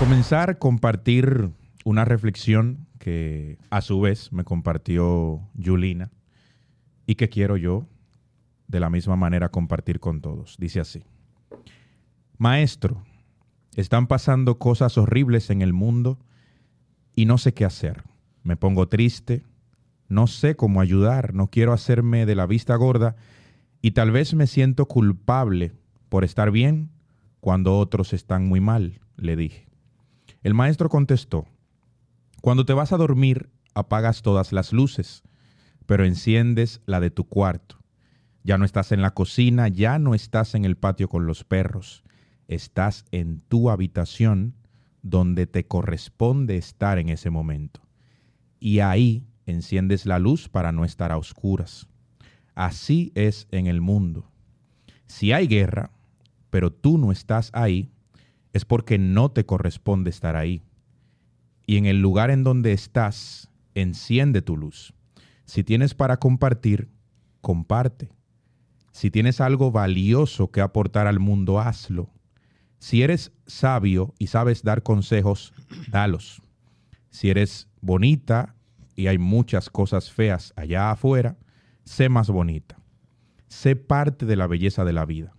comenzar, compartir una reflexión que a su vez me compartió Julina y que quiero yo de la misma manera compartir con todos. Dice así, Maestro, están pasando cosas horribles en el mundo y no sé qué hacer. Me pongo triste, no sé cómo ayudar, no quiero hacerme de la vista gorda y tal vez me siento culpable por estar bien cuando otros están muy mal, le dije. El maestro contestó, cuando te vas a dormir apagas todas las luces, pero enciendes la de tu cuarto. Ya no estás en la cocina, ya no estás en el patio con los perros, estás en tu habitación donde te corresponde estar en ese momento. Y ahí enciendes la luz para no estar a oscuras. Así es en el mundo. Si hay guerra, pero tú no estás ahí, es porque no te corresponde estar ahí. Y en el lugar en donde estás, enciende tu luz. Si tienes para compartir, comparte. Si tienes algo valioso que aportar al mundo, hazlo. Si eres sabio y sabes dar consejos, dalos. Si eres bonita y hay muchas cosas feas allá afuera, sé más bonita. Sé parte de la belleza de la vida.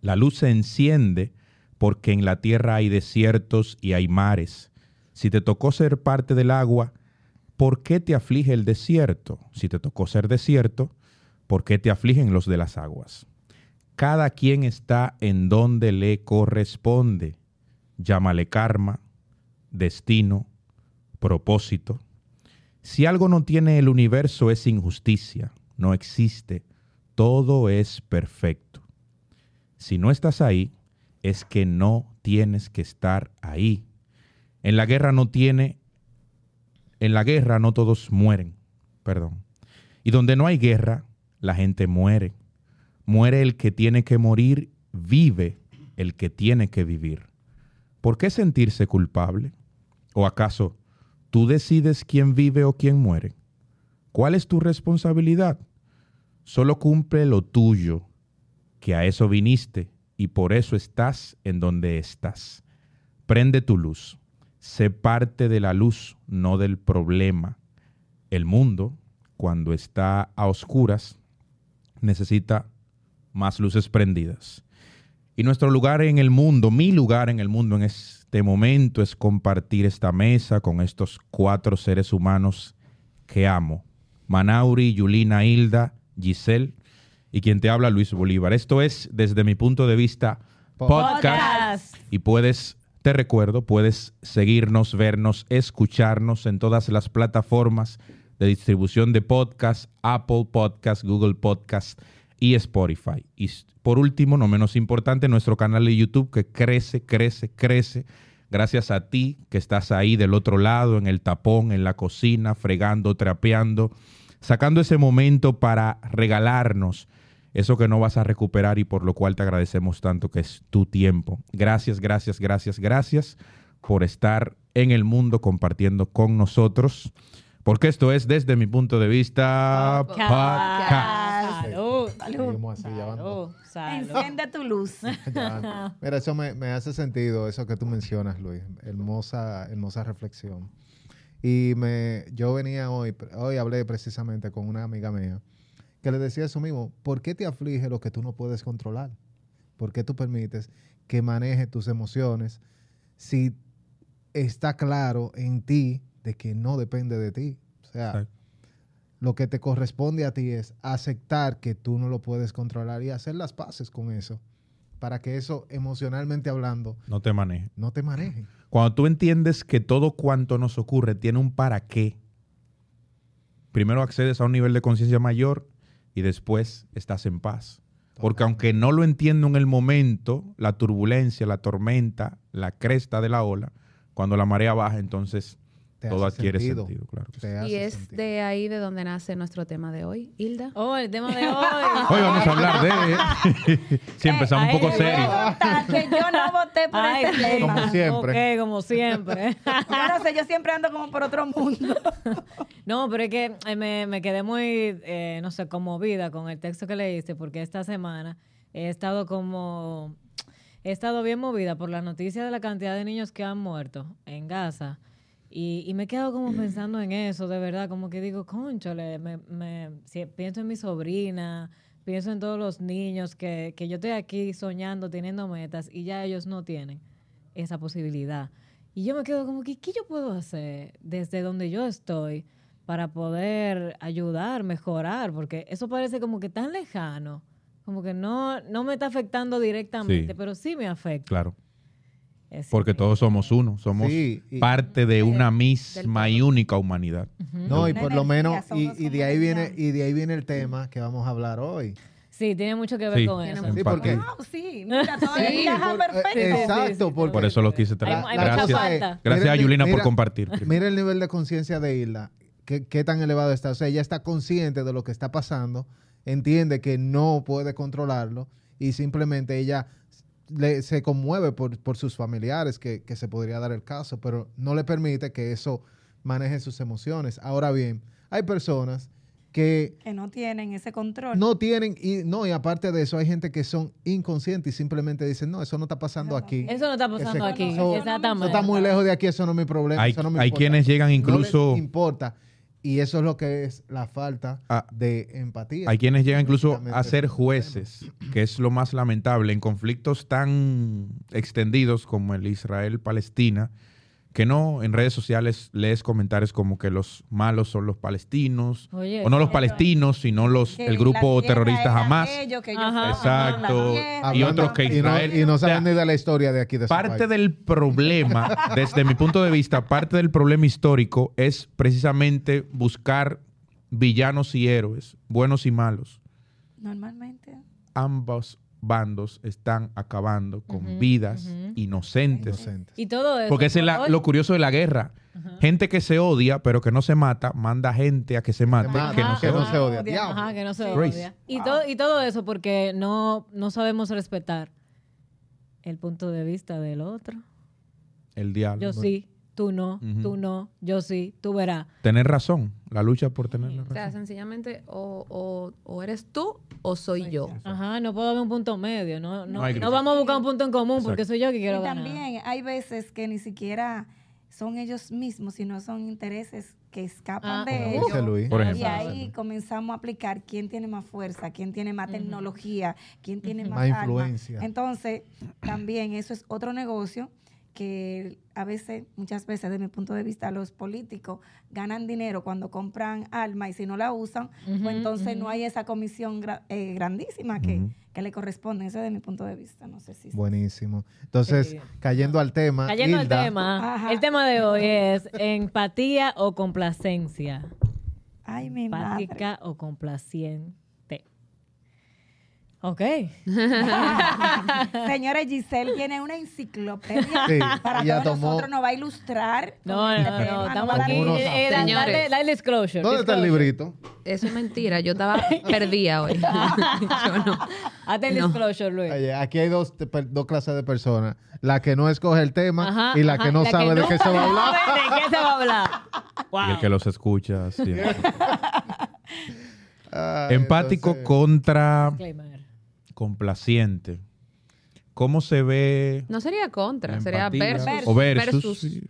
La luz se enciende porque en la tierra hay desiertos y hay mares. Si te tocó ser parte del agua, ¿por qué te aflige el desierto? Si te tocó ser desierto, ¿por qué te afligen los de las aguas? Cada quien está en donde le corresponde. Llámale karma, destino, propósito. Si algo no tiene el universo es injusticia, no existe, todo es perfecto. Si no estás ahí, es que no tienes que estar ahí. En la guerra no tiene, en la guerra no todos mueren, perdón. Y donde no hay guerra, la gente muere. Muere el que tiene que morir, vive el que tiene que vivir. ¿Por qué sentirse culpable? ¿O acaso tú decides quién vive o quién muere? ¿Cuál es tu responsabilidad? Solo cumple lo tuyo, que a eso viniste y por eso estás en donde estás. Prende tu luz. Sé parte de la luz, no del problema. El mundo, cuando está a oscuras, necesita más luces prendidas. Y nuestro lugar en el mundo, mi lugar en el mundo en este momento es compartir esta mesa con estos cuatro seres humanos que amo. Manauri, Yulina, Hilda, Giselle y quien te habla Luis Bolívar. Esto es, desde mi punto de vista, podcast. Y puedes, te recuerdo, puedes seguirnos, vernos, escucharnos en todas las plataformas de distribución de podcast, Apple Podcast, Google Podcast y Spotify. Y por último, no menos importante, nuestro canal de YouTube que crece, crece, crece. Gracias a ti que estás ahí del otro lado, en el tapón, en la cocina, fregando, trapeando, sacando ese momento para regalarnos eso que no vas a recuperar y por lo cual te agradecemos tanto que es tu tiempo. Gracias, gracias, gracias, gracias por estar en el mundo compartiendo con nosotros, porque esto es desde mi punto de vista podcast. Salud, salud, Enciende tu luz. Mira, eso me, me, hace sentido, eso que tú mencionas, Luis. Hermosa, hermosa reflexión. Y me, yo venía hoy, hoy hablé precisamente con una amiga mía que le decía eso mismo, ¿por qué te aflige lo que tú no puedes controlar? ¿Por qué tú permites que maneje tus emociones si está claro en ti de que no depende de ti? O sea, lo que te corresponde a ti es aceptar que tú no lo puedes controlar y hacer las paces con eso para que eso emocionalmente hablando no te maneje. No te maneje. Cuando tú entiendes que todo cuanto nos ocurre tiene un para qué, primero accedes a un nivel de conciencia mayor y después estás en paz. Porque aunque no lo entiendo en el momento, la turbulencia, la tormenta, la cresta de la ola, cuando la marea baja, entonces todo adquiere sentido, claro. y es de ahí de donde nace nuestro tema de hoy, Hilda. Oh, el tema de hoy. hoy vamos a hablar de... sí, empezamos un poco serio. Que yo no voté por ese tema. Como siempre. Ok, como siempre. yo no sé, yo siempre ando como por otro mundo. no, pero es que eh, me, me quedé muy, eh, no sé, conmovida con el texto que leíste, porque esta semana he estado como he estado bien movida por la noticia de la cantidad de niños que han muerto en Gaza. Y, y me he quedado como pensando en eso, de verdad, como que digo, conchole, me, me, si pienso en mi sobrina, pienso en todos los niños que, que yo estoy aquí soñando, teniendo metas, y ya ellos no tienen esa posibilidad. Y yo me quedo como que, ¿qué yo puedo hacer desde donde yo estoy para poder ayudar, mejorar? Porque eso parece como que tan lejano, como que no, no me está afectando directamente, Sí. pero sí me afecta. Claro. Es- Porque todos somos uno, somos Sí, y- parte de una misma y única humanidad. No, y por lo menos, y, de ahí viene, y de ahí viene el tema que vamos a hablar hoy. Sí, tiene mucho que ver Sí. con eso. Sí, porque Wow, sí, mira, todo Sí, encaja por- perfecto. Sí, sí, exacto, porque Por eso lo quise traer. Hay- hay Gracias, falta. gracias a mira, Yulina por compartir. Mira el nivel de conciencia de Isla, qué, qué tan elevado está. O sea, ella está consciente de lo que está pasando, entiende que no puede controlarlo y simplemente ella le- se conmueve por, por sus familiares, que, que se podría dar el caso, pero no le permite que eso maneje sus emociones. Ahora bien, hay personas que Que no tienen ese control. no tienen, y no, y aparte de eso, hay gente que son inconscientes y simplemente dicen, no, eso no está pasando aquí. Eso no está pasando Ese- aquí. Exactamente. Eso está muy lejos de aquí, eso no es mi problema. Hay, eso no me hay importa. quienes llegan No incluso, les importa. Y eso es lo que es la falta Ah, de empatía. hay quienes llegan incluso a ser jueces, que es lo más lamentable en conflictos tan extendidos como el Israel-Palestina, que no en redes sociales lees comentarios como que los malos son los palestinos, Oye, o no los palestinos, sino los Que el grupo terrorista ellos, que ellos Ajá. la Exacto. y otros que y no- Israel- Y no, o sea, saben ni de la historia de aquí de Parte país. del problema, desde mi punto de vista, parte del problema histórico es precisamente buscar villanos y héroes, buenos y malos. Normalmente. Ambos bandos están acabando con vidas inocentes. Inocentes. Y todo eso. Porque ese es la- lo curioso de la guerra. Gente que se odia, pero que no se mata, manda gente a que se mate, mate, que no Ajá, se que no odia. se odia. Ajá. Ajá, que no se Grace. odia. Y, todo, y todo eso porque no, no sabemos respetar el punto de vista del otro. El diablo. Yo sí, tú no, Ujú. tú no, yo sí, tú verás. Tener razón, la lucha por tener la O sea, razón. sencillamente o, o, o eres tú o soy yo. Ajá, no puedo haber un punto medio. No, no, No no vamos a buscar un punto en común porque Exacto. soy yo que Y quiero ganar. también hay veces que ni siquiera son ellos mismos, sino son intereses que escapan Ah, de ellos. Luis. Por Y ejemplo. ahí comenzamos a aplicar quién tiene más fuerza, quién tiene más tecnología, quién tiene más, influencia. Entonces, también eso es otro negocio que a veces, muchas veces, desde mi punto de vista, los políticos ganan dinero cuando compran armas y si no la usan, Ujú, pues entonces no hay esa comisión gra- eh, grandísima que, que le corresponde. Eso es de mi punto de vista. No sé si... Buenísimo. Entonces, Sí. cayendo al tema. Cayendo Hilda, al tema, Ajá. el tema de hoy es empatía o complacencia. Ay, mi madre. Empática o complaciente. Ok. Señora Giselle tiene una enciclopedia Sí, para ella todos tomó- nosotros, nos va a ilustrar. No, no, este no, tema, estamos aquí. eh, dale, dale disclosure. ¿Dónde está el disclosure. librito? Eso es mentira. Yo estaba perdida hoy. Yo no. Hazte el No. disclosure, Luis. Oye, aquí hay dos, te- per- dos clases de personas. La que no escoge el tema Ajá, y la ajá, que no sabe de qué se va a hablar. sabe ¿De qué se va a hablar? Y el que los escucha siempre. Ay, Empático entonces, contra Disclaimer. Complaciente. ¿Cómo se ve No sería contra, sería versus. o versus? versus. sí.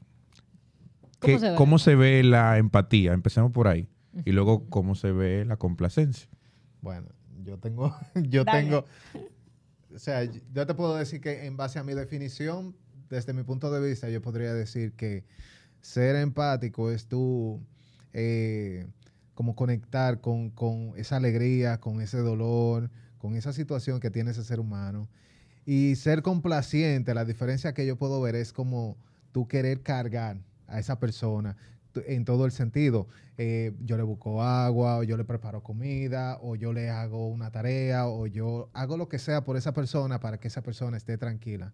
¿Cómo ¿Qué- se ve? ¿Cómo se ve la empatía? Empecemos por ahí. Y luego, ¿cómo se ve la complacencia? Bueno, yo tengo, yo Dale. tengo, o sea, yo te puedo decir que en base a mi definición, desde mi punto de vista, yo podría decir que ser empático es tú eh, como conectar con, con esa alegría, con ese dolor, con esa situación que tiene ese ser humano. Y ser complaciente, la diferencia que yo puedo ver es como tú querer cargar a esa persona en todo el sentido. Eh, yo le busco agua, o yo le preparo comida, o yo le hago una tarea, o yo hago lo que sea por esa persona para que esa persona esté tranquila.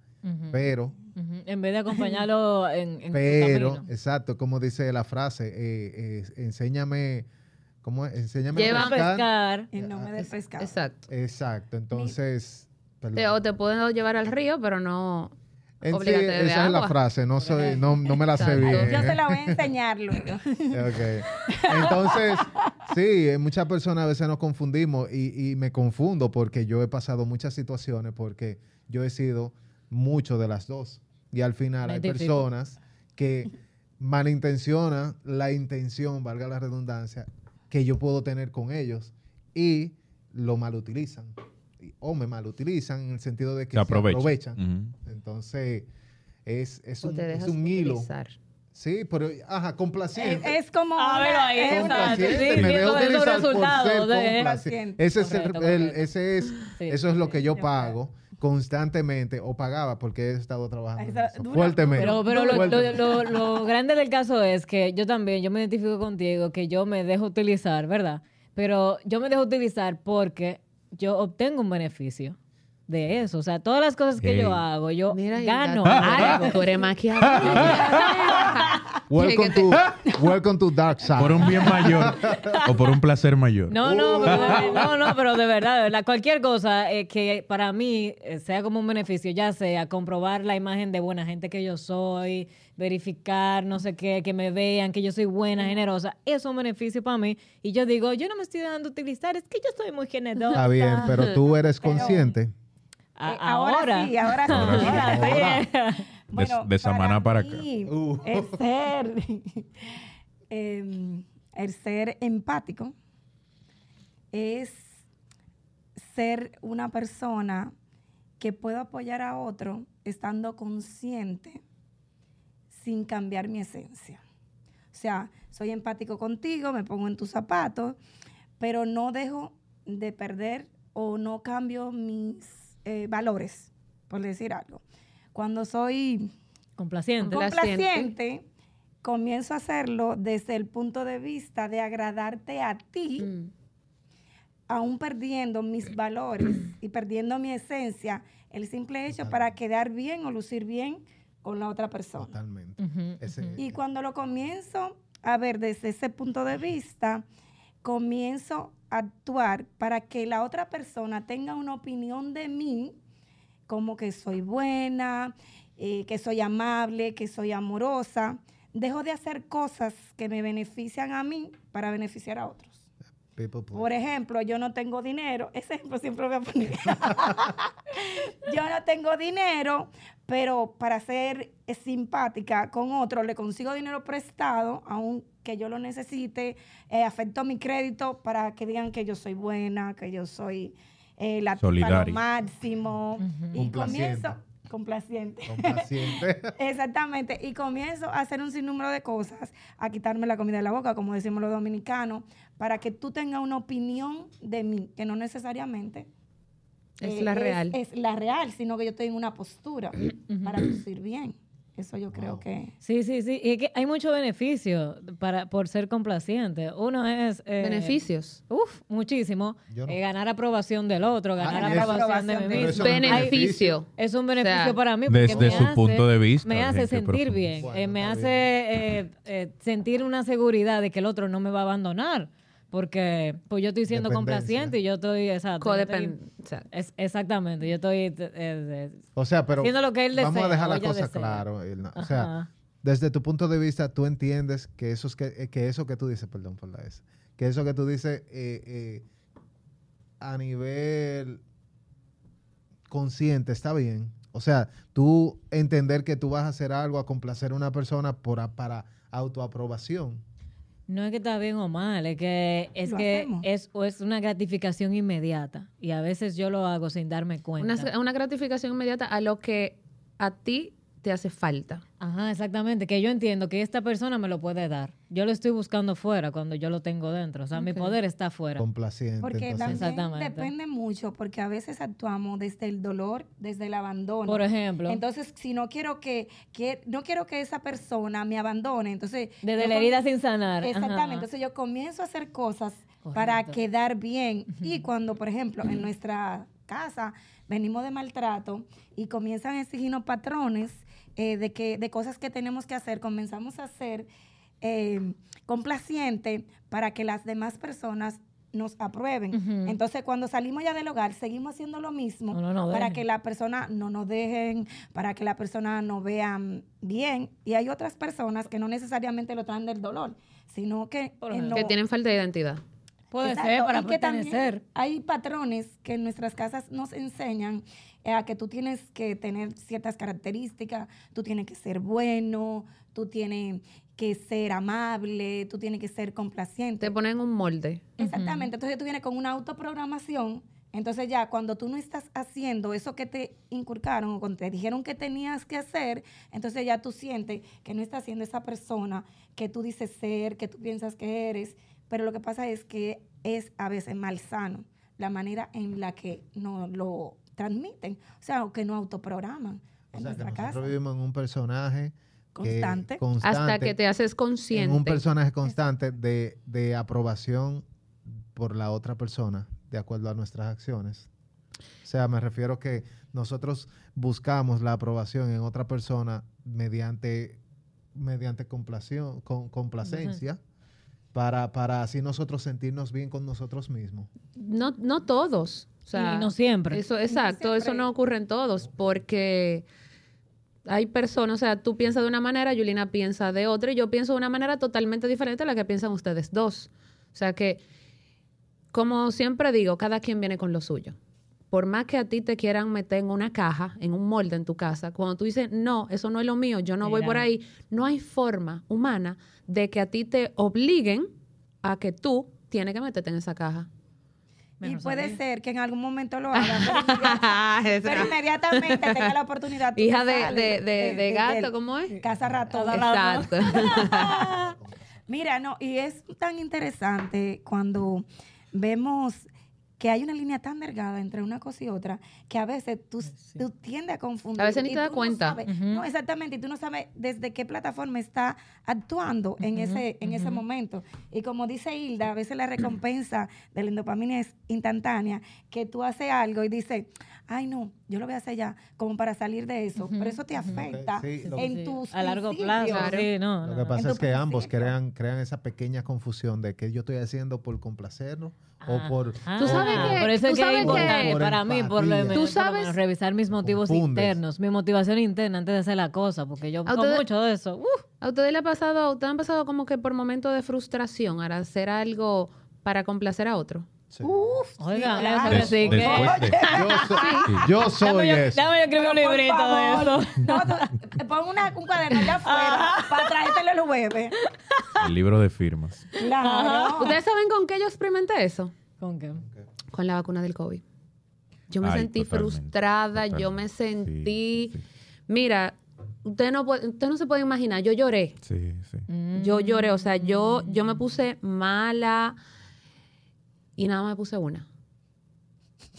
Pero. En vez de acompañarlo en, en pero, exacto, como dice la frase, eh, eh, enséñame, ¿cómo es? Enséñame Lleva- a A pescar. pescar. En nombre del Es- pescado. Exacto. Exacto, entonces... Te- o te puedo llevar al río, pero no. En sí, esa es la frase, no, soy, no, no me la sé bien. Yo se la voy a enseñar luego. Ok. Entonces, sí, muchas personas a veces nos confundimos y, y me confundo porque yo he pasado muchas situaciones porque yo he sido mucho de las dos. Y al final hay personas que malintencionan la intención, valga la redundancia, que yo puedo tener con ellos y lo malutilizan. O me malutilizan en el sentido de que Se aprovecha. aprovechan. Entonces, es, es un, es hilo. Sí, pero, ajá, complaciente. Es, es como. Ah, ahí, es. Complaciente, Sí, me dejo utilizar por ser complaciente. Ese es, el- Correcto, el- correcto. ese es, Sí. eso es lo que yo pago constantemente o pagaba porque he estado trabajando en Esa- eso, dura- fuertemente. Pero, pero lo, Fuertemente. lo- lo- lo grande del caso es que yo también, yo me identifico contigo, que yo me dejo utilizar, ¿verdad? Pero yo me dejo utilizar porque yo obtengo un beneficio de eso. O sea, todas las cosas que yo hago, yo Mira, gano algo. Tú eres welcome, to, welcome to Dark Side. Por un bien mayor o por un placer mayor. No, no, pero de, no, no, pero de verdad, de verdad, cualquier cosa eh, que para mí eh, sea como un beneficio, ya sea comprobar la imagen de buena gente que yo soy, verificar, no sé qué, que me vean, que yo soy buena, generosa, eso es un beneficio para mí. Y yo digo, yo no me estoy dejando utilizar, es que yo soy muy generosa. Está bien, pero tú eres Pero- consciente. A- Eh, ahora, sí, ahora sí. Ahora sí, ahora sí. De- de Samaná para acá. Uh. El ser, em, el ser empático es ser una persona que puedo apoyar a otro estando consciente sin cambiar mi esencia. O sea, soy empático contigo, me pongo en tus zapatos, pero no dejo de perder o no cambio mis eh, valores, por decir algo. Cuando soy Complaciente. Complaciente. complaciente, comienzo a hacerlo desde el punto de vista de agradarte a ti, Mm. aún perdiendo mis valores y perdiendo mi esencia, el simple hecho para quedar bien o lucir bien con la otra persona. Totalmente. Ese-. Y cuando lo comienzo a ver desde ese punto de vista, comienzo a actuar para que la otra persona tenga una opinión de mí, como que soy buena, eh, que soy amable, que soy amorosa. Dejo de hacer cosas que me benefician a mí para beneficiar a otros. People please. Por ejemplo, yo no tengo dinero, ese ejemplo siempre lo voy a poner. yo no tengo dinero, pero para ser simpática con otro, le consigo dinero prestado, aunque yo lo necesite, eh, afecto mi crédito para que digan que yo soy buena, que yo soy eh, la tipa lo Solidaria. máximo. Ujú. Y Complaciente. comienzo, complaciente. Complaciente. Exactamente, y comienzo a hacer un sinnúmero de cosas, a quitarme la comida de la boca, como decimos los dominicanos, para que tú tengas una opinión de mí, que no necesariamente Es eh, la real. Es, la real, sino que yo estoy en una postura para lucir bien. Eso yo creo Wow. que... Sí, sí, sí. Y es que hay mucho beneficio para, por ser complaciente. Uno es... eh, Beneficios. Uf, muchísimo. No. Eh, ganar aprobación del otro, ganar Ah, eso- aprobación de mí mismo. es Beneficio. Es un O beneficio sea, para mí. porque desde me su hace- punto de vista, Me hace sentir bien. Bueno, eh, me hace eh, eh, sentir una seguridad de que el otro no me va a abandonar. Porque pues yo estoy siendo complaciente y yo estoy... Exacto, yo estoy- Codepen- o sea, es- exactamente. Yo estoy... eh, eh, O sea, pero Haciendo lo que él vamos a dejar las cosas claras. O sea, ajá. desde tu punto de vista, tú entiendes que eso, es que, eh, que eso que tú dices, perdón por la S, que eso que tú dices eh, eh, a nivel consciente está bien. O sea, tú entender que tú vas a hacer algo a complacer a una persona por, para autoaprobación. No es que está bien o mal, es que es Lo que es, o es una gratificación inmediata y a veces yo lo hago sin darme cuenta. una, una gratificación inmediata a lo que a ti te hace falta. Ajá, exactamente, que yo entiendo que esta persona me lo puede dar. Yo lo estoy buscando fuera cuando yo lo tengo dentro, o sea, mi poder está fuera. Complaciente. Porque entonces- también depende mucho, porque a veces actuamos desde el dolor, desde el abandono. Por ejemplo, Entonces, si no quiero que, que no quiero que esa persona me abandone, entonces desde la herida sin sanar. ajá. Exactamente. Entonces yo comienzo a hacer cosas para quedar bien. Y cuando, por ejemplo, en nuestra casa venimos de maltrato y comienzan a exigirnos patrones eh, de, que, de cosas que tenemos que hacer, comenzamos a ser eh, complacientes para que las demás personas nos aprueben. Entonces, cuando salimos ya del hogar, seguimos haciendo lo mismo No, no, no para dejen. que la persona no nos dejen, para que la persona nos vean bien. Y hay otras personas que no necesariamente lo traen del dolor, sino que en lo- Que tienen falta de identidad. Puede Exacto, ser para y que también. Hay patrones que en nuestras casas nos enseñan a que tú tienes que tener ciertas características, tú tienes que ser bueno, tú tienes que ser amable, tú tienes que ser complaciente. Te ponen un molde. Exactamente. Entonces tú vienes con una autoprogramación. Entonces ya cuando tú no estás haciendo eso que te inculcaron o cuando te dijeron que tenías que hacer, entonces ya tú sientes que no estás siendo esa persona que tú dices ser, que tú piensas que eres. Pero lo que pasa es que es a veces malsano la manera en la que nos lo transmiten. O sea, o que no autoprograman O en sea, que nuestra nosotros casa. vivimos en un personaje que- Constante. Hasta que te haces en consciente. un personaje constante de, de aprobación por la otra persona de acuerdo a nuestras acciones. O sea, me refiero que nosotros buscamos la aprobación en otra persona mediante, mediante complación, con, complacencia para, para así nosotros sentirnos bien con nosotros mismos. No, no todos. O sea, y no siempre. Eso, exacto, eso siempre. no ocurre en todos, porque hay personas, o sea, tú piensas de una manera, Yulina piensa de otra, y yo pienso de una manera totalmente diferente a la que piensan ustedes dos. O sea que, como siempre digo, cada quien viene con lo suyo. Por más que a ti te quieran meter en una caja, en un molde en tu casa, cuando tú dices, no, eso no es lo mío, yo no voy por ahí, no hay forma humana de que a ti te obliguen a que tú tienes que meterte en esa caja. Y puede ser que en algún momento lo haga, pero, pero inmediatamente tenga la oportunidad. Hija de, sales de, de, de gato, ¿cómo es? Casa ratón. Exacto. Mira, no, y es tan interesante cuando vemos que hay una línea tan delgada entre una cosa y otra que a veces tú, tú tiendes a confundir. A veces ni te das no cuenta. No, exactamente, y tú no sabes desde qué plataforma está actuando en, ese, en ese momento. Y como dice Hilda, a veces la recompensa de la dopamina es instantánea, que tú haces algo y dices, ay no, yo lo voy a hacer ya, como para salir de eso. Pero eso te afecta Sí, lo- en Sí, tus a largo plazo. Sí, no, Lo que pasa es que ambos crean, crean esa pequeña confusión de que yo estoy haciendo por complacerlo o por... Ah, Tú sabes que- por eso tú es que es importante Por para mí, por lo menos, Tú por lo sabes- menos, revisar mis motivos Confundes. internos, mi motivación interna antes de hacer la cosa, porque yo ustedes- mucho de eso. uf, ¿A ustedes le ha pasado, a ustedes han pasado como que por momentos de frustración al hacer algo para complacer a otro? Sí. oiga, claro. eso que sí, que- Yo soy, yo soy Dame yo, eso. dame yo escribir un Por librito de eso. No, tú- pon una, un cuaderno allá afuera para traértelo el jueves. El libro de firmas. Claro. ¿Ustedes saben con qué yo experimenté eso? ¿Con qué? Con la vacuna del COVID. Yo me Ay, sentí totalmente, frustrada, yo me sentí... Sí, sí. Mira, usted no, puede, usted no se puede imaginar, yo lloré. Sí, sí. Mm. Yo lloré, o sea, yo, yo me puse mala y nada más me puse una.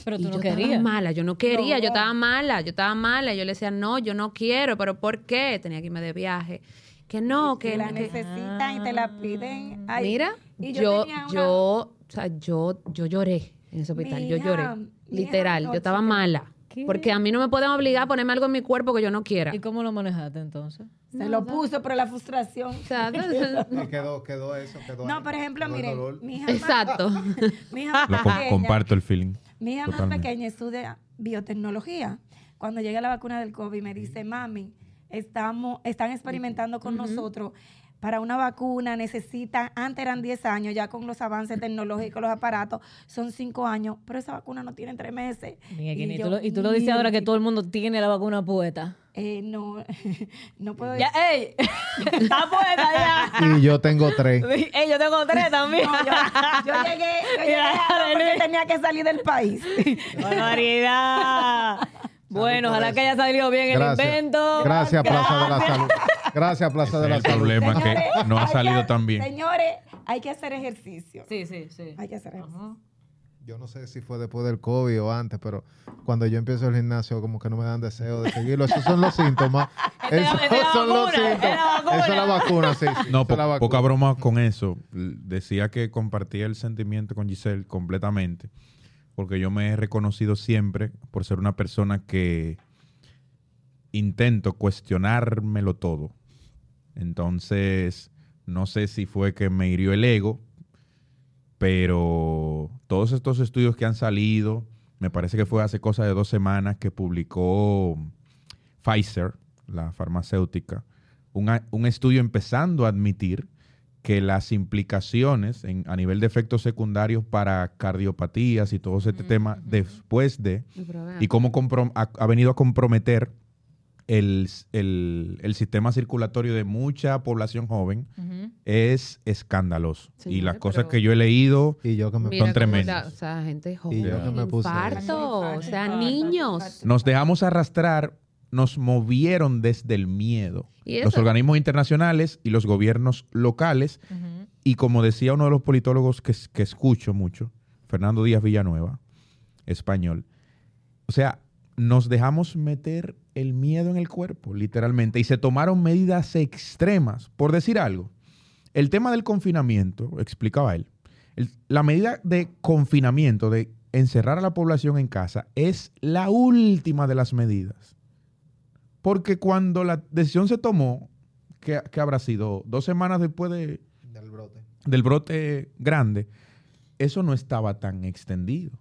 Pero Y tú yo no estaba querías. mala, yo no quería, No. yo estaba mala, yo estaba mala. Yo le decía, no, yo no quiero, pero ¿por qué? Tenía que irme de viaje. Que no, que, que la que- necesitan y te la piden. Ay, Mira, y yo, yo yo, o sea, yo, yo lloré en ese hospital, yo lloré. Literal, yo estaba mala. ¿Qué? Porque a mí no me pueden obligar a ponerme algo en mi cuerpo que yo no quiera. ¿Y cómo lo manejaste entonces? Se lo puso, pero la frustración. Y quedó, quedó eso, quedó No, ahí. por ejemplo, Quedó miren, mi hija, exacto. mi hija Lo más com- pequeña, comparto el feeling. mi hija más pequeña estudia biotecnología. Cuando llega la vacuna del COVID, me dice, mami, estamos, están experimentando con nosotros para una vacuna, necesitan, antes eran 10 años, ya con los avances tecnológicos, los aparatos, son 5 años, pero esa vacuna no tiene 3 meses. Mira, Kini, yo, tú lo- y tú lo dices ahora que todo el mundo tiene la vacuna puesta. Eh, no, no puedo Ya, ey, está puesta ya. Y yo tengo tres. Ey, yo tengo tres también. No, yo, yo llegué, yo llegué a- porque tenía que salir del país. Barbaridad. Bueno, ojalá eso. que haya salido bien el invento. Gracias, Plaza de la Salud. Gracias, Plaza de la el Salud. problema. que no ha salido que- tan bien. Señores, hay que hacer ejercicio. Sí, sí, sí. Hay que hacer ejercicio. Yo no sé si fue después del COVID o antes, pero cuando yo empiezo el gimnasio, como que no me dan deseo de seguirlo. Esos son los síntomas. Esa es la- Esos son los síntomas. Esa es la vacuna, sí. sí, No, la vacuna. poca broma con eso. Decía que compartía el sentimiento con Giselle completamente, porque yo me he reconocido siempre por ser una persona que intento cuestionármelo todo. Entonces, no sé si fue que me hirió el ego, pero todos estos estudios que han salido, me parece que fue hace cosa de dos semanas que publicó Pfizer, la farmacéutica, un, un estudio empezando a admitir que las implicaciones en- a nivel de efectos secundarios para cardiopatías y todo ese tema después de y cómo ha, ha venido a comprometer el, el- el sistema circulatorio de mucha población joven es escandaloso. y las cosas que yo he leído Y yo que me Mira son tremendas. la- o sea, gente joven. Y yo que me puse- Infarto, o sea, Infarto, niños. infarto. nos dejamos arrastrar, nos movieron desde el miedo. Los organismos internacionales y los gobiernos locales. Y como decía uno de los politólogos que, que escucho mucho, Fernando Díaz Villanueva, español, o sea, nos dejamos meter el miedo en el cuerpo, literalmente, y se tomaron medidas extremas. Por decir algo, el tema del confinamiento, explicaba él, el- la medida de confinamiento, de encerrar a la población en casa, es la última de las medidas. Porque cuando la decisión se tomó, que, que habrá sido dos semanas después de, Del brote. del brote grande, eso no estaba tan extendido.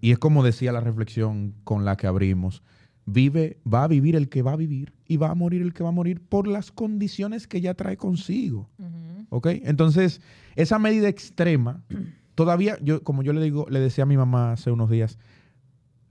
Y es como decía la reflexión con la que abrimos, vive, va a vivir el que va a vivir y va a morir el que va a morir por las condiciones que ya trae consigo. Entonces, esa medida extrema, todavía, yo, como yo le digo, le decía a mi mamá hace unos días,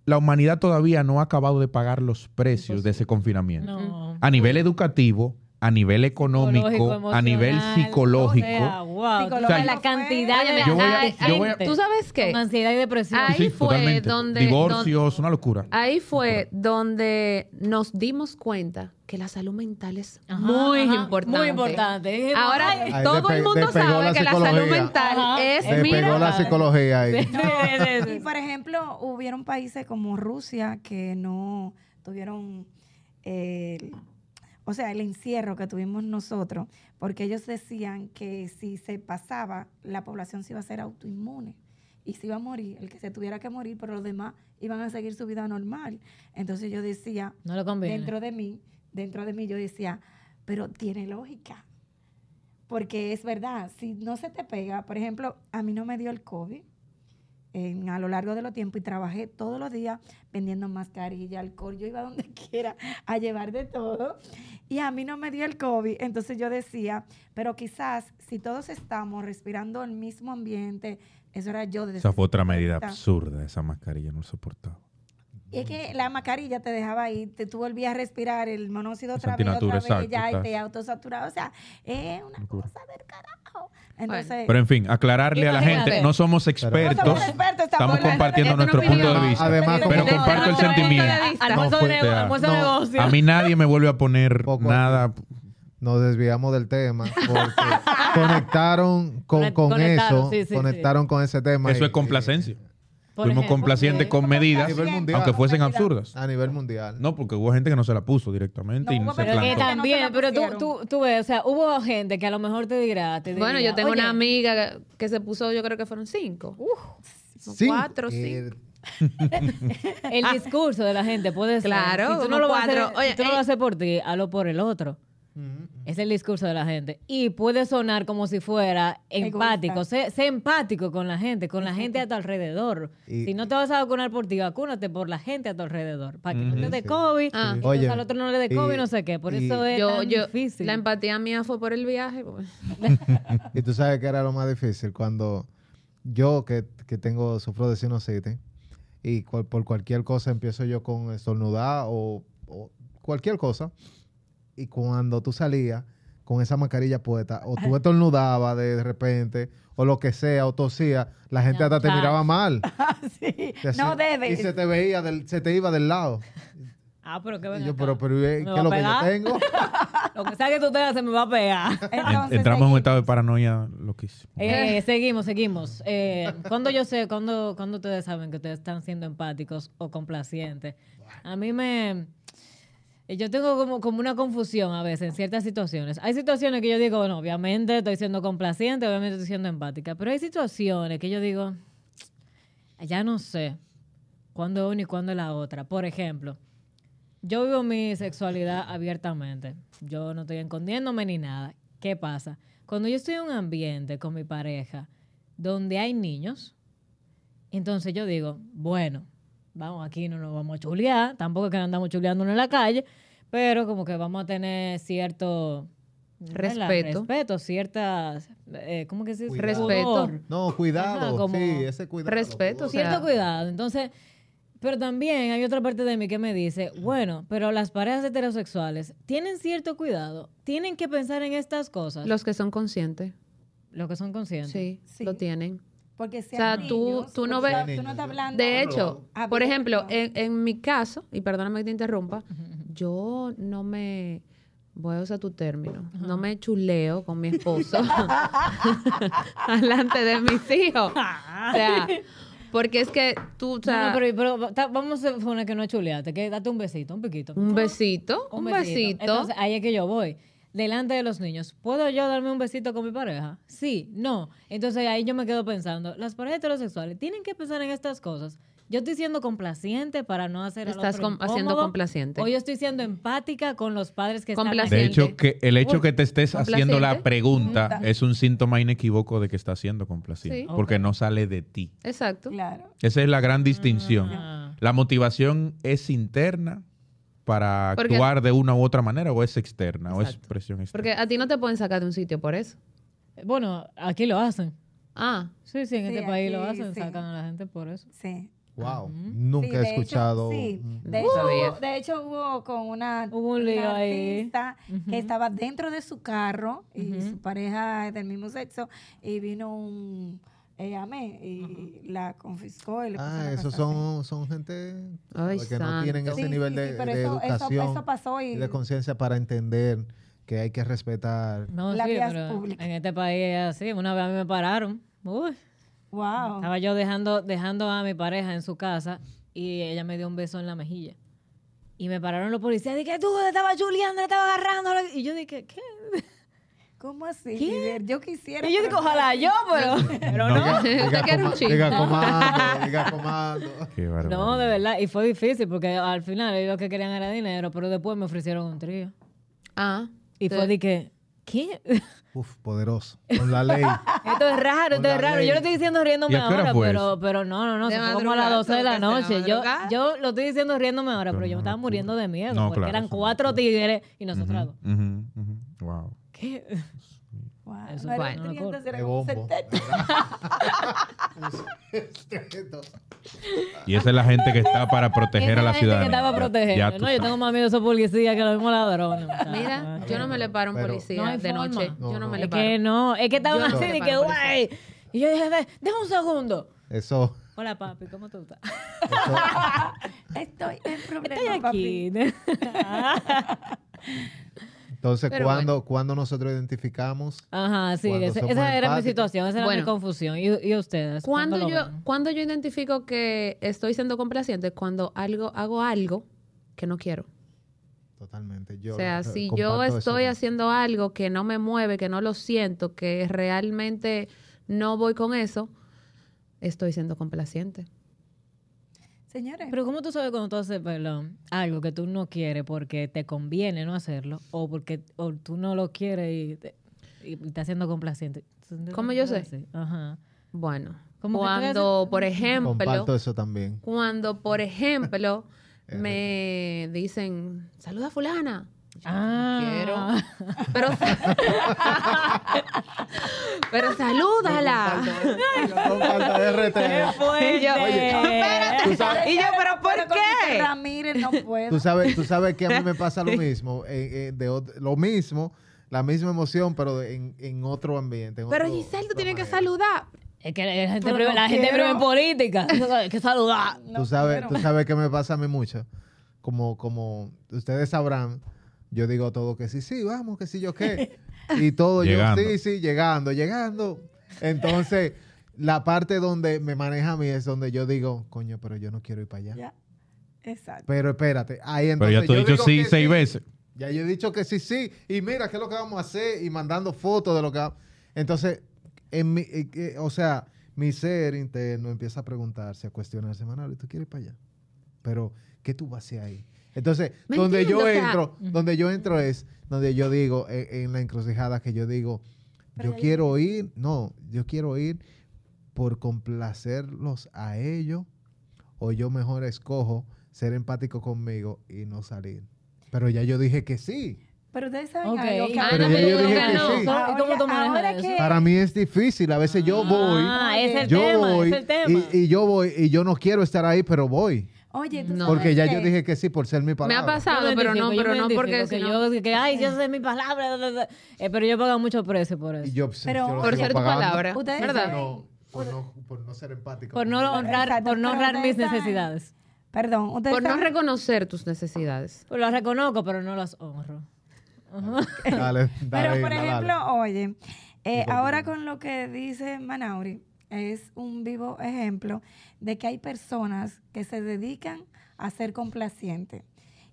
la humanidad todavía no ha acabado de pagar los precios de ese confinamiento. No. A nivel educativo, a nivel económico, a nivel psicológico. O sea, wow. Psicológico O sea, fue- la cantidad de Yo voy a- de yo voy a- gente ¿Tú sabes qué? Con ansiedad y depresión. Ahí Sí, sí, fue totalmente. donde- Divorcios, una locura. Ahí fue donde nos dimos cuenta que la salud mental es Ajá, muy ajá, importante. Muy importante. Ahora todo el mundo sabe la que la salud mental Ajá. es, Se mira, pegó la psicología ahí. Sí, sí, sí, Y por ejemplo, hubieron países como Rusia que no tuvieron el, o sea, el encierro que tuvimos nosotros, porque ellos decían que si se pasaba, la población se iba a ser autoinmune y se iba a morir, el que se tuviera que morir, pero los demás iban a seguir su vida normal. Entonces yo decía, No dentro de mí, dentro de mí yo decía, pero tiene lógica. Porque es verdad, si no se te pega, por ejemplo, a mí no me dio el COVID en- a lo largo de los tiempos y trabajé todos los días vendiendo mascarilla, alcohol, yo iba donde quiera a llevar de todo y a mí no me dio el COVID, entonces yo decía, pero quizás si todos estamos respirando el mismo ambiente, eso era yo desde Esa fue otra medida absurda, esa mascarilla, no lo soportaba. Y es que la mascarilla te dejaba ahí, te, tú volvías a respirar el monóxido otra vez, otra vez, exacto, ya, y estás- te autosaturaba. O sea, es una cosa del carajo. Entonces, Pero en fin, aclararle a la gente, no somos no expertos, somos expertos, estamos compartiendo nuestro punto de vista. Además, pero comparto el sentimiento. No no. A mí nadie me vuelve a poner nada. Nos desviamos del tema porque conectaron con, con conectaron, eso, sí, sí, conectaron con ese tema. Eso y- es complacencia. Por Fuimos ejemplo, complacientes con medidas, A nivel mundial. aunque fuesen absurdas. a nivel mundial. No, porque hubo gente que no se la puso directamente y No, se que Plantó. plantó. también, pero tú, tú, tú ves, o sea, hubo gente que a lo mejor te dirá, te Bueno, yo tengo "Oye, una amiga que se puso, yo creo que fueron cinco. No, Sí, cuatro, eh, cinco. El discurso de la gente puede ser. Claro, si tú no lo vas a cuatro. hacer, Oye, tú no eh, lo haces por ti, hazlo por el otro. Es el discurso de la gente. Y puede sonar como si fuera empático. Sé, sé empático con la gente, con la gente a tu alrededor. Y- si no te vas a vacunar por ti, vacúnate por la gente a tu alrededor. Para que no te dé Sí. COVID, Ah. entonces Oye, al otro no le dé y- COVID, no sé qué. Por y- eso es Yo, tan yo, difícil. la empatía mía fue por el viaje. pues. Y tú sabes que era lo más difícil cuando yo que, que tengo, sufro de sinusitis y cual- por cualquier cosa empiezo yo con estornudar o, o cualquier cosa y cuando tú salías con esa mascarilla puesta o tú estornudabas de, de repente o lo que sea o tosía, la gente Ya, hasta te miraba mal. sí, no debes. Y se te veía, del, se te iba del lado. Ah, pero que Y ven yo, pero, pero ¿qué ¿Me es lo que yo tengo? Lo que sea que tú tengas se me va a pegar. Entonces, entramos en un seguimos. estado de paranoia loquísimo. Eh, seguimos, seguimos. Eh, cuando yo sé, cuando, cuando ustedes saben que ustedes están siendo empáticos o complacientes, a mí me... eh, Yo tengo como, como una confusión a veces en ciertas situaciones. Hay situaciones que yo digo, bueno, obviamente estoy siendo complaciente, obviamente estoy siendo empática, pero hay situaciones que yo digo, ya no sé cuándo es una y cuándo es la otra. Por ejemplo, yo vivo mi sexualidad abiertamente. Yo no estoy escondiéndome ni nada. ¿Qué pasa? Cuando yo estoy en un ambiente con mi pareja donde hay niños, entonces yo digo, bueno, vamos, aquí no nos vamos a chulear, tampoco es que andamos chuleándonos en la calle, pero como que vamos a tener cierto. Respeto. Respeto, ciertas, eh, ¿cómo que se dice? Respeto. No, cuidado. Ajá, como sí, ese cuidado. respeto, o sea, Cierto cuidado. Entonces, pero también hay otra parte de mí que me dice, bueno, pero las parejas heterosexuales tienen cierto cuidado, tienen que pensar en estas cosas, Los que son conscientes. lo que son conscientes. Sí, Sí. lo tienen. Porque si O sea, hay tú- niños, tú no ves- tú no estás hablando De hecho, por ejemplo, en, en mi caso, y perdóname que te interrumpa, yo no me, voy a usar tu término, no me chuleo con mi esposo delante de mis hijos. O sea, porque es que tú, o No, sea, no, pero, pero ta- vamos a suponer que no es chuleate, que date un besito, un piquito. un besito, un, besito. Entonces, ahí es que yo voy. Delante de los niños, ¿puedo yo darme un besito con mi pareja? Sí, no. Entonces ahí yo me quedo pensando, las parejas heterosexuales tienen que pensar en estas cosas. Yo estoy siendo complaciente para no hacer Estás haciendo complaciente. O yo estoy siendo empática con los padres que están. De hecho, que el hecho que te estés haciendo la pregunta es un síntoma inequívoco de que estás siendo complaciente. Sí. Porque no sale de ti. Exacto. Claro. Esa es la gran distinción. Ah. La motivación es interna para Porque- actuar de una u otra manera o es externa o es presión externa. Porque a ti no te pueden sacar de un sitio por eso. Bueno, aquí lo hacen. Ah, Sí, sí, en Sí, este país lo hacen, sí. sacan a la gente por eso. Sí. Wow. Nunca Sí, he hecho, escuchado. sí. De, hecho, hubo, de hecho, hubo con una, Hubo un lío una ahí. artista que estaba dentro de su carro y su pareja es del mismo sexo y vino un EAME y la confiscó y le Ah, esos son, son gente Ay, que no tienen ese Sí, nivel sí, de, sí, pero de eso- eso- educación eso pasó y- y de conciencia para entender que hay que respetar. No, La sí, vía pero pública. en este país es así. Una vez a mí me pararon. Uy, Wow. estaba yo dejando, dejando a mi pareja en su casa y ella me dio un beso en la mejilla. Y me pararon los policías. Dije, tú le estabas chuleando, le estabas agarrando. Y yo dije, ¿qué? ¿Cómo así? ¿Qué? Yo quisiera. Y yo digo, ojalá yo, pero, pero no. Diga, Te quiero un coma- chin. diga comando, diga comando. Qué. No, de verdad. Y fue difícil porque al final ellos lo que querían era dinero, pero después me ofrecieron un trío. ah. Y Sí. fue de que, ¿qué? Uf, poderoso. Con la ley. Esto es raro, esto es raro. ley. Yo lo estoy diciendo riéndome ¿Y a qué hora ahora, pero, pero no, no, no. Se fue como a las madrugada, 12 de la noche. Yo, yo lo estoy diciendo riéndome ahora, pero Pero yo me estaba muriendo de miedo No, porque claro, eran cuatro tigres y nosotras dos. Ujú, ujú. Wow. Y esa es la gente que está para proteger Esa a la tú no, yo tengo más miedo a esos policías que los mismos ladrones. Mira, Ah, yo no me le paro a un policía No de forma. noche. No, yo no, no. me le Es paro. que no, es que estaban así de que, güey. Y yo dije, "Ve, déjame un segundo. Eso, Hola, papi, ¿cómo tú estás? eso Estoy en problema, Estoy papi. Entonces, Pero cuando, cuando nosotros identificamos, Ajá, sí, ese- esa era mi situación, esa era Bueno. mi confusión. ¿Y, y ustedes? Cuando ¿Cuándo lo yo, cuando yo identifico que estoy siendo complaciente, cuando algo, hago algo que no quiero. totalmente. Yo o sea, eh, si yo eso estoy haciendo algo que no me mueve, que no lo siento, que realmente no voy con eso, estoy siendo complaciente. Señores, Pero ¿cómo tú sabes cuando tú haces, perdón, algo que tú no quieres porque te conviene no hacerlo o porque o tú no lo quieres y, te, y te estás siendo complaciente? ¿Cómo yo sé? Sí, Ajá. Bueno, cuando, por ejemplo, Comparto eso también. cuando, por ejemplo, me dicen, saluda a fulana. Ah. Quiero. Pero, pero salúdala. RT. Y yo, Tú sabes, Y yo, pero ¿por pero qué? Ramírez no puedo. tú sabes, tú sabes que a mí me pasa lo mismo, eh, eh, de lo mismo, la misma emoción, pero en, en otro ambiente. en Pero otro- Giselle, tú tienes que saludar. Es que la gente, vive- no la gente vive en política. Hay que saludar. No tú sabes, quiero. tú sabes que me pasa a mí mucho. Como, como ustedes sabrán, yo digo todo que sí, sí, vamos, que sí, yo qué. Y todo Llegando. yo, sí, sí, llegando, llegando. Entonces, la parte donde me maneja a mí es donde yo digo, coño, pero yo no quiero ir para allá. Ya. Exacto. Pero espérate, ahí Pero entonces. ya tú has yo dicho digo sí que seis veces. Ya yo he dicho que sí, sí. Y mira, ¿qué es lo que vamos a hacer? Y mandando fotos de lo que va- Entonces, en mi, eh, eh, o sea, mi ser interno empieza a preguntarse, a cuestionarse, Manuel, ¿tú quieres ir para allá? Pero, ¿qué tú vas a hacer ahí? Entonces, ¿Me donde yo O sea, entro, donde yo entro es donde yo digo, eh, en la encrucijada que yo digo, yo quiero ir, no, yo quiero ir por complacerlos a ellos, o yo mejor escojo ser empático conmigo y no salir. Pero ya yo dije que sí. Pero ustedes saben algo que Ah, Pero no, ya yo dije que no. sí. ¿Cómo- ¿Cómo tú manejas ahora eso? que- Para mí es difícil. A veces yo voy. Ah, es el yo tema, voy es el tema. Y, y yo voy y yo no quiero estar ahí, pero voy. Oye, tú No. sabes Porque ya qué? yo dije que sí por ser mi Me palabra. ha pasado, Yo me pero no, identifico, yo pero me no porque identifico, si que no- yo que ay, yo sé mi palabra. Eh, pero yo pago mucho precio por eso. Y yo, pues, Pero- yo lo por sigo ser tu pagando. palabra, Ustedes ¿verdad? saben- No, por, no, por no ser empático. por no honrar, Exacto, por no pero honrar mis ustedes saben- necesidades. Perdón, ustedes Por no saben- reconocer tus necesidades. Pues las reconozco, pero no las honro. Dale, dale, Pero, por dale. ejemplo, oye, eh, ahora con lo que dice Manauri, es un vivo ejemplo de que hay personas que se dedican a ser complacientes.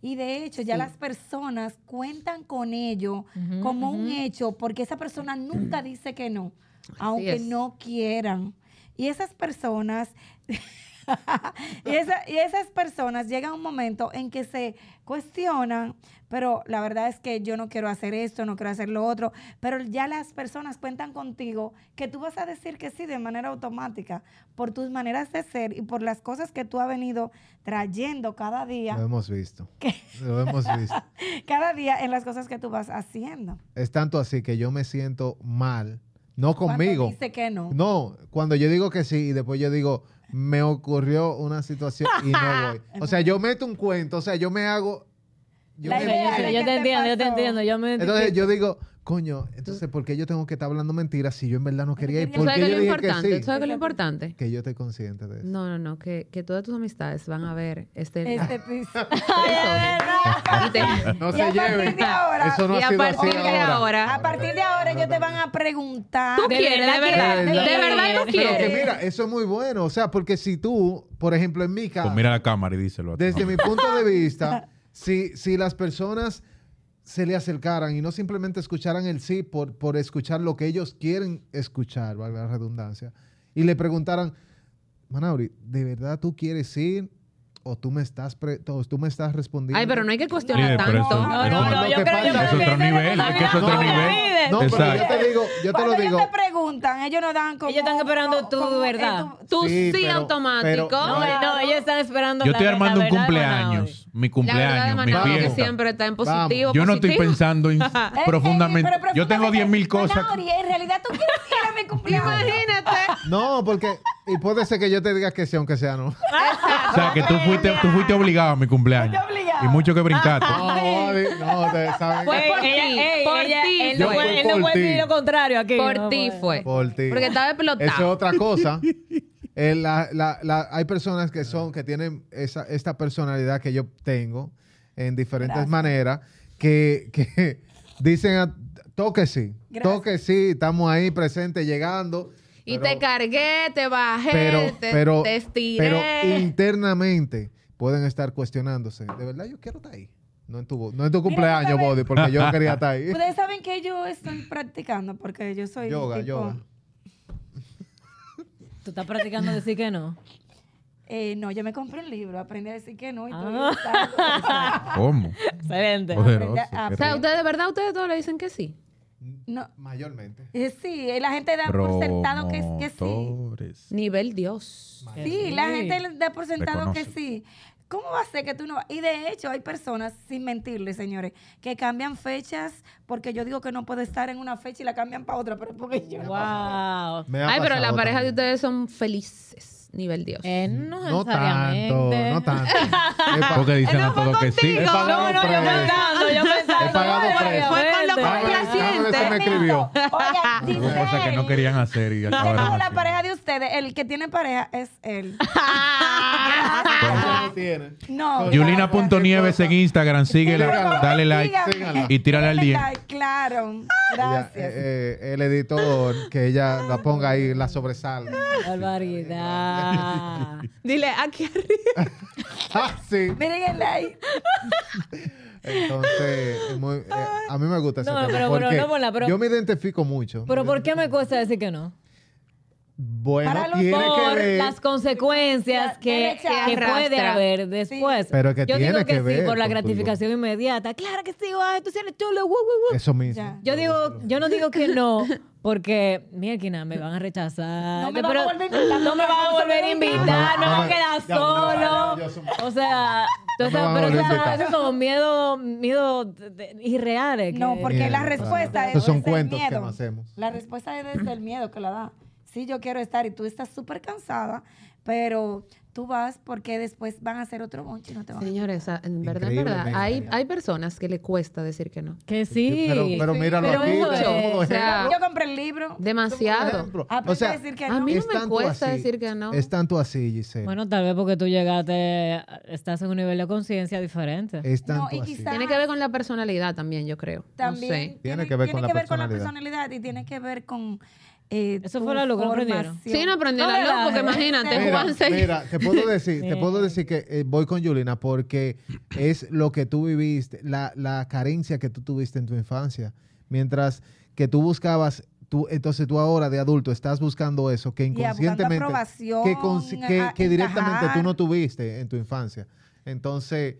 Y de hecho, ya las personas cuentan con ello como un hecho, porque esa persona nunca dice que no, aunque es. no quieran. Y esas personas, y, esa- y esas personas llega un momento en que se cuestionan, pero la verdad es que yo no quiero hacer esto, no quiero hacer lo otro, pero ya las personas cuentan contigo que tú vas a decir que sí de manera automática por tus maneras de ser y por las cosas que tú has venido trayendo cada día, Lo hemos visto. Lo hemos visto. cada día en las cosas que tú vas haciendo. Es tanto así que yo me siento mal. No conmigo. dice que no. No, cuando yo digo que sí y después yo digo, me ocurrió una situación y no voy. O sea, yo meto un cuento, o sea, yo me hago... Yo La me- idea yo te entiendo, yo te entiendo. Yo me Entonces yo digo, coño, entonces ¿por qué yo tengo que estar hablando mentiras si yo en verdad no quería ir? ¿Tú ¿Tú ¿Por qué yo lo dije importante? que ¿Tú sí? sabes qué es lo importante? Que yo esté consciente de eso. No, no, no, que, que todas tus amistades van a ver este... Este piso. y te- No Y se a partir lleven. de ahora- Eso no y ha a sido así partir de ahora. ahora... A partir de ahora ellos te van a preguntar. ¿Tú ¿De quieres? verdad ¿De verdad? quieres? ¿De De verdad tú verdad. Pero que quieres? mira, eso es muy bueno. O sea, porque si tú, por ejemplo, en mi caso, Pues mira la cámara y díselo. desde mi punto de vista, si, si las personas se le acercaran y no simplemente escucharan el sí por, por escuchar lo que ellos quieren escuchar, valga la redundancia, y le preguntaran, Manauri, ¿de verdad tú quieres ir? ¿O tú me estás, pre- o tú me estás respondiendo? Ay, pero no hay que cuestionar tanto. eso- No, no, lo no, que yo creo pasa- yo Es otro nivel, es que es otro nivel. No, pero Exacto. yo te digo, yo te lo digo. ellos te preguntan, ellos no dan como... Ellos están esperando tu como- verdad. Tú sí, Sí, pero- automático. pero- No, no, ellos están esperando Yo estoy armando la un verdad de cumpleaños, mi La mi que fiesta. siempre está en positivo. Vamos. Yo no estoy pensando profundamente. pero Yo tengo 10 mil cosas. Manauri, en realidad tú quieres ir a mi cumpleaños. Imagínate. No, porque, y puede ser que yo te diga que sí, aunque sea no. O sea, que tú fuiste, tú fuiste obligado a mi cumpleaños. Fuiste obligado. Y mucho que brincaste. No, no, ustedes saben Fue por ti, ey, por ti Él no fue puede él no por puede ti. decir lo contrario aquí. Por no ti fue. por ti. Porque estaba explotado. Eso es otra cosa. Eh, la- la- la- hay personas que son, que tienen esa, esta personalidad que yo tengo en diferentes Gracias. maneras, que, que dicen a, toque sí, Gracias. toque sí, estamos ahí presentes, llegando. Y pero- te cargué, te bajé, pero, te, pero, te estiré. pero internamente pueden estar cuestionándose. De verdad, yo quiero estar ahí. No en tu, no en tu cumpleaños. Body, porque yo quería estar ahí. Ustedes saben que yo estoy practicando porque yo soy Yoga, tipo, yoga. Tú estás practicando decir que no. eh, no, yo me compré un libro, aprendí a decir que no y estoy Ah. ¿Cómo? Excelente. Poderoso. A- o sea, ustedes de verdad, ustedes todos le dicen que sí. No, Mayormente. eh, sí, la gente da por sentado que, que sí. Nivel Dios. Sí, la gente da por sentado que sí. ¿Cómo va a ser que tú no vas? Y de hecho hay personas, sin mentirles, señores, que cambian fechas porque yo digo que no puede estar en una fecha y la cambian para otra, pero porque yo... Wow. Ay, pero la pareja de ustedes son felices. Nivel Dios. Eh, no No tanto, necesariamente. no tanto. Porque dicen a todos que sí. He pagado No, no, yo pensando, yo pensando. He pagado. Fue con lo me escribió. Hubo cosas que no querían hacer y acabaron la pareja de ustedes, el que tiene pareja es él. No. Yulina.nieves en Instagram, síguela, dale like. Síganla. y tírale al Denle 10. like, Claro. Ella, Gracias. eh, eh, el editor, que ella la ponga ahí, la sobresalga. Barbaridad. Dile, aquí arriba. Ah, sí. Miren el like. Entonces, muy- eh, a mí me gusta ese No, tema. pero- pero no, Mola, pero- yo me identifico mucho. Pero ¿por qué me cuesta decir que no? Bueno, Para tiene que Por ver. las consecuencias Ya, que, derecha, que puede haber después. Pero que Yo tiene digo que, que sí, ver por la gratificación inmediata. Claro que sí, ay, tú sí eres chulo, woo, woo, woo. Eso mismo. Ya. Yo digo, yo no digo que no, porque, mira, me van a rechazar. No me van a volver a invitar, no me van a volver a invitar, me No, van a quedar solo. O sea, Entonces, pero eso, eso son miedo, miedo irreales. No, que- porque Miedo, la respuesta es Esos son cuentos que miedo. no hacemos. La respuesta es desde el miedo que la da. Sí, yo quiero estar y tú estás súper cansada, pero tú vas porque después van a hacer otro bonche y no te van a Señores, a- en verdad, en verdad, hay, hay personas que le cuesta decir que no. Que sí. Pero, pero míralo pero aquí. o sea. Yo compré el libro. Demasiado. O sea, a decir que a no. mí no me cuesta así, decir que no. Es tanto así, Giselle. Bueno, tal vez porque tú llegaste, estás en un nivel de conciencia diferente. es tanto No, y así. Tiene que ver con la personalidad también, yo creo. También No sé. Tiene que ver con la la personalidad. personalidad y tiene que ver con. Eh, Eso fue lo que no aprendieron. Sí, no aprendí No la luz, relajes. porque imagínate, Mira, Mira, Juanse. mira, te puedo decir, te puedo decir que eh, voy con Yulina porque es lo que tú viviste, la, la carencia que tú tuviste en tu infancia. Mientras que tú buscabas, tú, entonces tú ahora de adulto estás buscando eso que inconscientemente, aprobación, que, que, que directamente tú no tuviste en tu infancia. Entonces,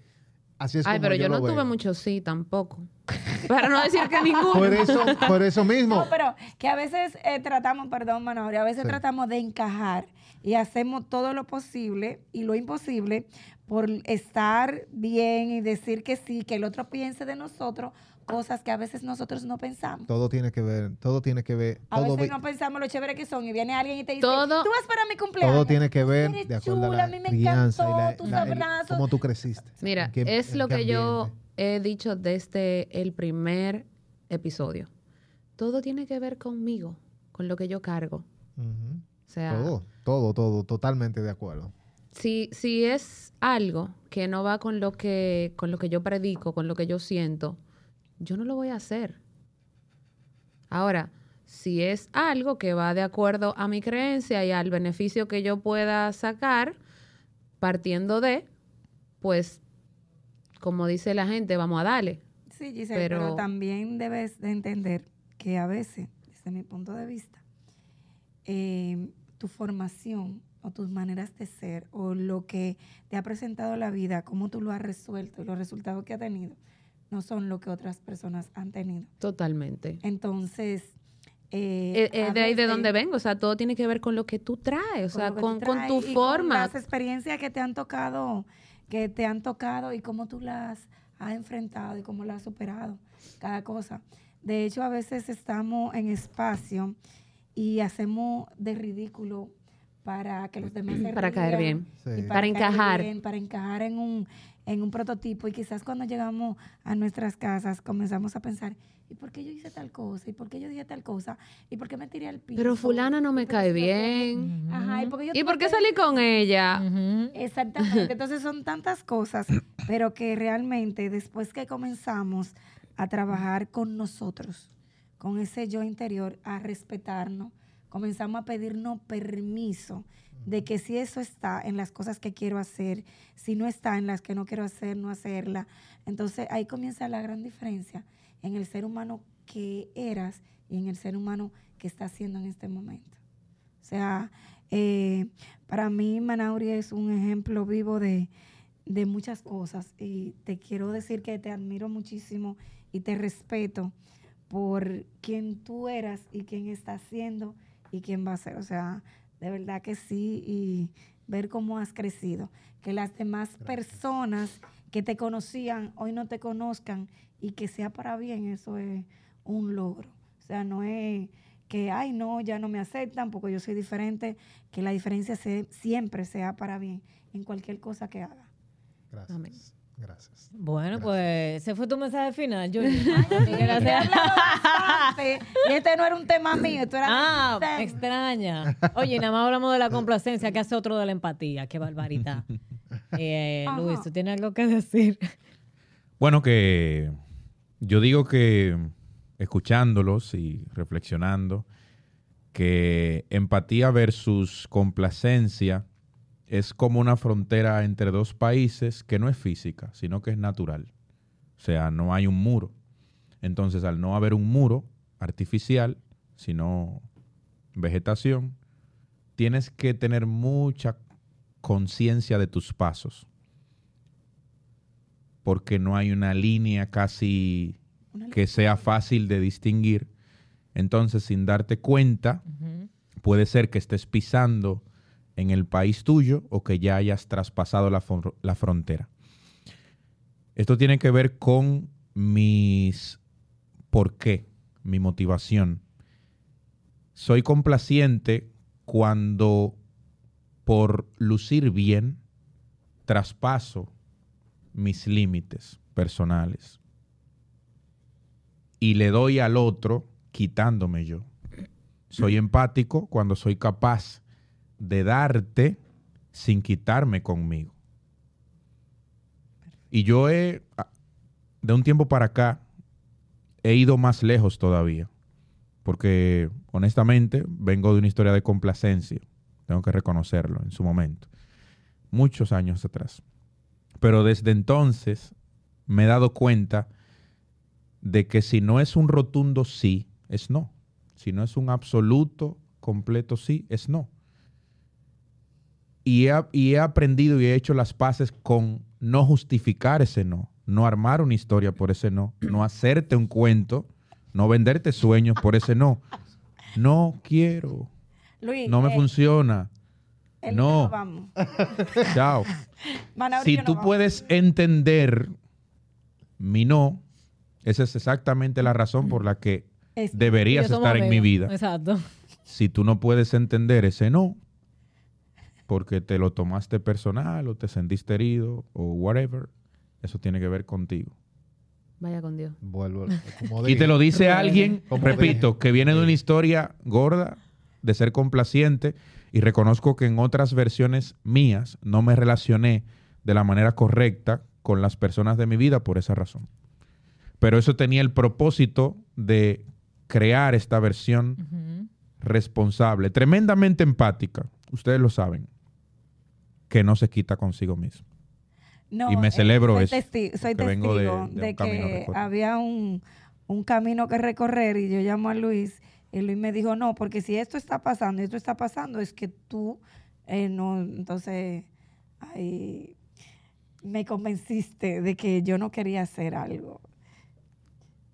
así es Ay, como pero yo, no tuve veo. mucho sí tampoco. Para no decir que ninguno. Por eso, por eso mismo. No, pero que a veces eh, tratamos, perdón, Manori, a veces Sí. tratamos de encajar y hacemos todo lo posible y lo imposible por estar bien y decir que sí, que el otro piense de nosotros cosas que a veces nosotros no pensamos. Todo tiene que ver, todo tiene que ver, A todo, veces no pensamos lo chévere que son y viene alguien y te dice, Todo- tú vas para mi cumpleaños. todo tiene que ver Eres de acuerdo chula, a la me crianza y encantó la, tus la- el- abrazos. cómo tú creciste. Mira, qué- es lo que yo he dicho desde el primer episodio. Todo tiene que ver conmigo, con lo que yo cargo. O sea, Todo, todo, todo, totalmente de acuerdo. si, si es algo que no va con lo que, con lo que yo predico, con lo que yo siento, yo no lo voy a hacer. Ahora, si es algo que va de acuerdo a mi creencia y al beneficio que yo pueda sacar, partiendo de, pues, como dice la gente, vamos a darle. Sí, Giselle, pero, Pero- también debes de entender que a veces, desde mi punto de vista, eh, tu formación o tus maneras de ser o lo que te ha presentado la vida, cómo tú lo has resuelto y los resultados que ha tenido, no son lo que otras personas han tenido. Totalmente. Entonces, eh, Eh, eh, de ahí de donde vengo, o sea, todo tiene que ver con lo que tú traes, o sea, con, con tu y forma. las experiencias que te han tocado, que te han tocado y cómo tú las has enfrentado y cómo las has superado, cada cosa. De hecho, a veces estamos en espacio y hacemos de ridículo para que los demás se Para caer bien. Sí. Para encajar. bien, para encajar en un, en un prototipo. Y quizás cuando llegamos a nuestras casas comenzamos a pensar, ¿y por qué yo hice tal cosa? ¿Y por qué yo dije tal cosa? ¿Y por qué me tiré al piso? Pero fulana no me ¿Y por qué cae bien. Ajá, ¿y por qué yo ¿Y tuve por qué que salí con ella? Ujú. Exactamente. Entonces son tantas cosas, pero que realmente después que comenzamos a trabajar con nosotros, con ese yo interior, a respetarnos, comenzamos a pedirnos permiso de que si eso está en las cosas que quiero hacer, si no está en las que no quiero hacer, no hacerla. Entonces ahí comienza la gran diferencia en el ser humano que eras y en el ser humano que estás siendo en este momento. O sea, eh, para mí Manauri es un ejemplo vivo de, de muchas cosas y te quiero decir que te admiro muchísimo y te respeto por quien tú eras y quién estás siendo y quién va a ser. O sea, de verdad que sí y ver cómo has crecido. Que las demás personas que te conocían hoy no te conozcan y que sea para bien, eso es un logro. O sea, no es que, ay, no, ya no me aceptan porque yo soy diferente, que la diferencia se- siempre sea para bien en cualquier cosa que haga. Gracias. Amén. Gracias. Bueno, Gracias. pues ese fue tu mensaje final, hablado bastante, y este no era un tema mío, esto era Ah, extraña. Oye, nada más hablamos de la complacencia, que hace otro de la empatía. Qué barbaridad. Eh. Luis, ¿tú tienes algo que decir? Bueno, que yo digo que escuchándolos y reflexionando, que empatía versus complacencia es como una frontera entre dos países que no es física, sino que es natural. O sea, no hay un muro. Entonces, al no haber un muro artificial, sino vegetación, tienes que tener mucha conciencia de tus pasos porque no hay una línea casi que sea fácil de distinguir. Entonces, sin darte cuenta, puede ser que estés pisando en el país tuyo o que ya hayas traspasado la, la frontera. Esto tiene que ver con mis por qué, mi motivación. Soy complaciente cuando por lucir bien traspaso mis límites personales y le doy al otro quitándome yo. Soy empático cuando soy capaz de darte sin quitarme conmigo. Y yo he, de un tiempo para acá, he ido más lejos todavía. Porque honestamente vengo de una historia de complacencia. Tengo que reconocerlo en su momento. Muchos años atrás. Pero desde entonces me he dado cuenta de que si no es un rotundo sí, es no. Si no es un absoluto, completo sí, es no. Y he, y he aprendido y he hecho las paces con no justificar ese no, no armar una historia por ese no, no hacerte un cuento, no venderte sueños por ese no. No quiero, Luis, no me eh, funciona. no. vamos. Chao. Si tú puedes entender mi no, esa es exactamente la razón por la que. Es- deberías estar en mi vida. Exacto. Si tú no puedes entender ese no, porque te lo tomaste personal o te sentiste herido o whatever, eso tiene que ver contigo. Vaya con Dios. Vuelvo. como Y te lo dice alguien, Como repito, dije. que viene de una historia gorda, de ser complaciente, y reconozco que en otras versiones mías no me relacioné de la manera correcta con las personas de mi vida por esa razón. Pero eso tenía el propósito de crear esta versión responsable, tremendamente empática, ustedes lo saben, que no se quita consigo mismo. No, Y me eh, celebro soy eso, soy porque vengo de- testigo de de, que había un, un camino que recorrer y yo llamo a Luis y Luis me dijo, no, porque si esto está pasando y esto está pasando es que tú eh, no, entonces ahí me convenciste de que yo no quería hacer algo.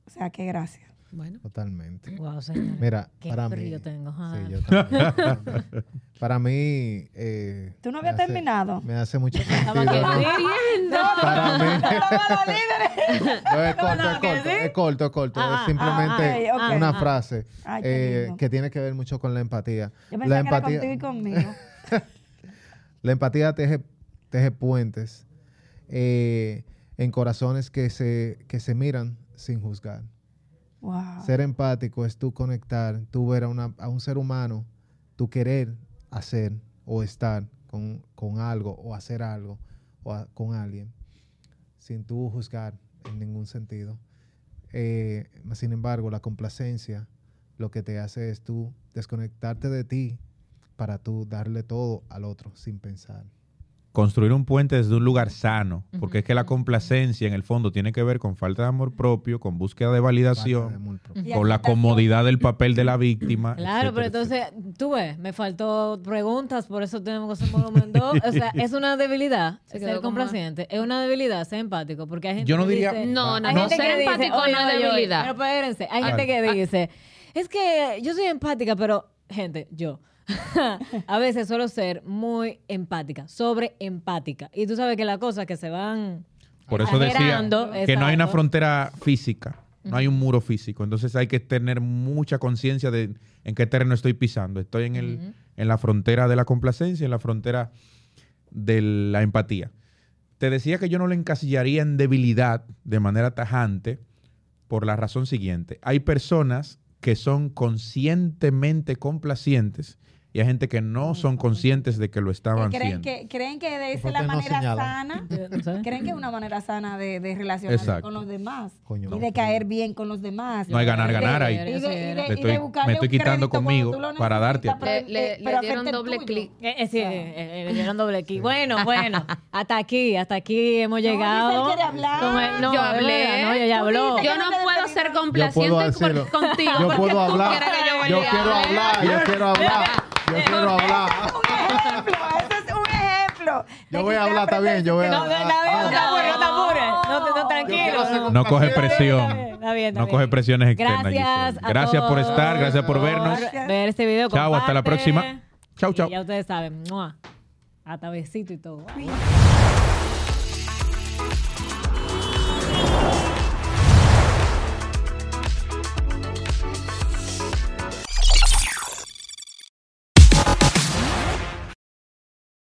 O sea, que gracias. Bueno. Totalmente. Wow, señor. Mira, Qué para mí. tengo. Sí, yo también. para mí. eh, ¿Tú no me habías hace- terminado? Me hace mucho sentido. ¿no? Para mí. No, es corto, no, es corto, sí. es corto, es corto. Ah, es simplemente ah, una frase Ay, eh, que tiene que ver mucho con la empatía. Yo La pensaba que era empatía, contigo y conmigo. la empatía teje, teje puentes eh, en corazones que se, que se miran sin juzgar. Ser empático es tú conectar, tú ver a, una- un ser humano, tú querer hacer o estar con, algo o hacer algo o con alguien sin tú juzgar en ningún sentido. Eh, sin embargo, la complacencia lo que te hace es tú desconectarte de ti para tú darle todo al otro sin pensar. Construir un puente desde un lugar sano, porque es que la complacencia en el fondo tiene que ver con falta de amor propio, con búsqueda de validación, con la comodidad del papel de la víctima. Claro, pero etcétera, entonces, tú ves, me faltó preguntas, por eso tenemos que hacer volumen 2. O sea, es una debilidad Se ser como- complaciente. Es una debilidad ser empático, porque hay gente Yo no que diría- dice- No, no, hay no. gente Ser que dice, empático oye, no es debilidad. Pero espérense, hay A gente ver. que dice, es que yo soy empática, pero, gente, yo. a veces suelo ser muy empática, sobre empática. Y tú sabes que las cosas que se van Por eso decía que no hay una frontera física, no hay un muro físico. Entonces hay que tener mucha conciencia de en qué terreno estoy pisando. Estoy en, el, en la frontera de la complacencia, en la frontera de la empatía. Te decía que yo no lo encasillaría en debilidad de manera tajante por la razón siguiente. Hay personas que son conscientemente complacientes y hay gente que no son conscientes de que lo estaban Que creen, siendo. que, creen que de esa es la no manera señalan? sana. Creen que es una manera sana de, de relacionarse Exacto. con los demás. Coño, y de caer bien con los demás. No hay ganar, ganar ahí. y de- y de- Eso y era. de Le estoy- buscarle me estoy un quitando conmigo para darte a necesitas, ti. pero- Le- le- dieron doble clic. Eh, eh, sí, eh, eh, le dieron doble aquí. Bueno, bueno, hasta aquí, hasta aquí hemos él llegado. hablar. No, Yo hablé. No, ella habló. Yo no puedo ser Yo puedo complaciente contigo. Yo porque puedo hablar. quieres que yo Yo vaya quiero a hablar. Yo quiero hablar. Yo quiero hablar. Un ejemplo, ese es un ejemplo. Yo voy a hablar, está bien, yo voy a No, no, hablar. no te apures, no te apures. No, te- no, tranquilo. No coge presión. Está bien, está No bien. coge presiones externas. Gracias, a Gracias por estar, gracias por vernos. Gracias. ver este video. Chao, hasta la próxima. Chau, chau. Y ya ustedes saben. ¡mua! Hasta besito y todo. Bye.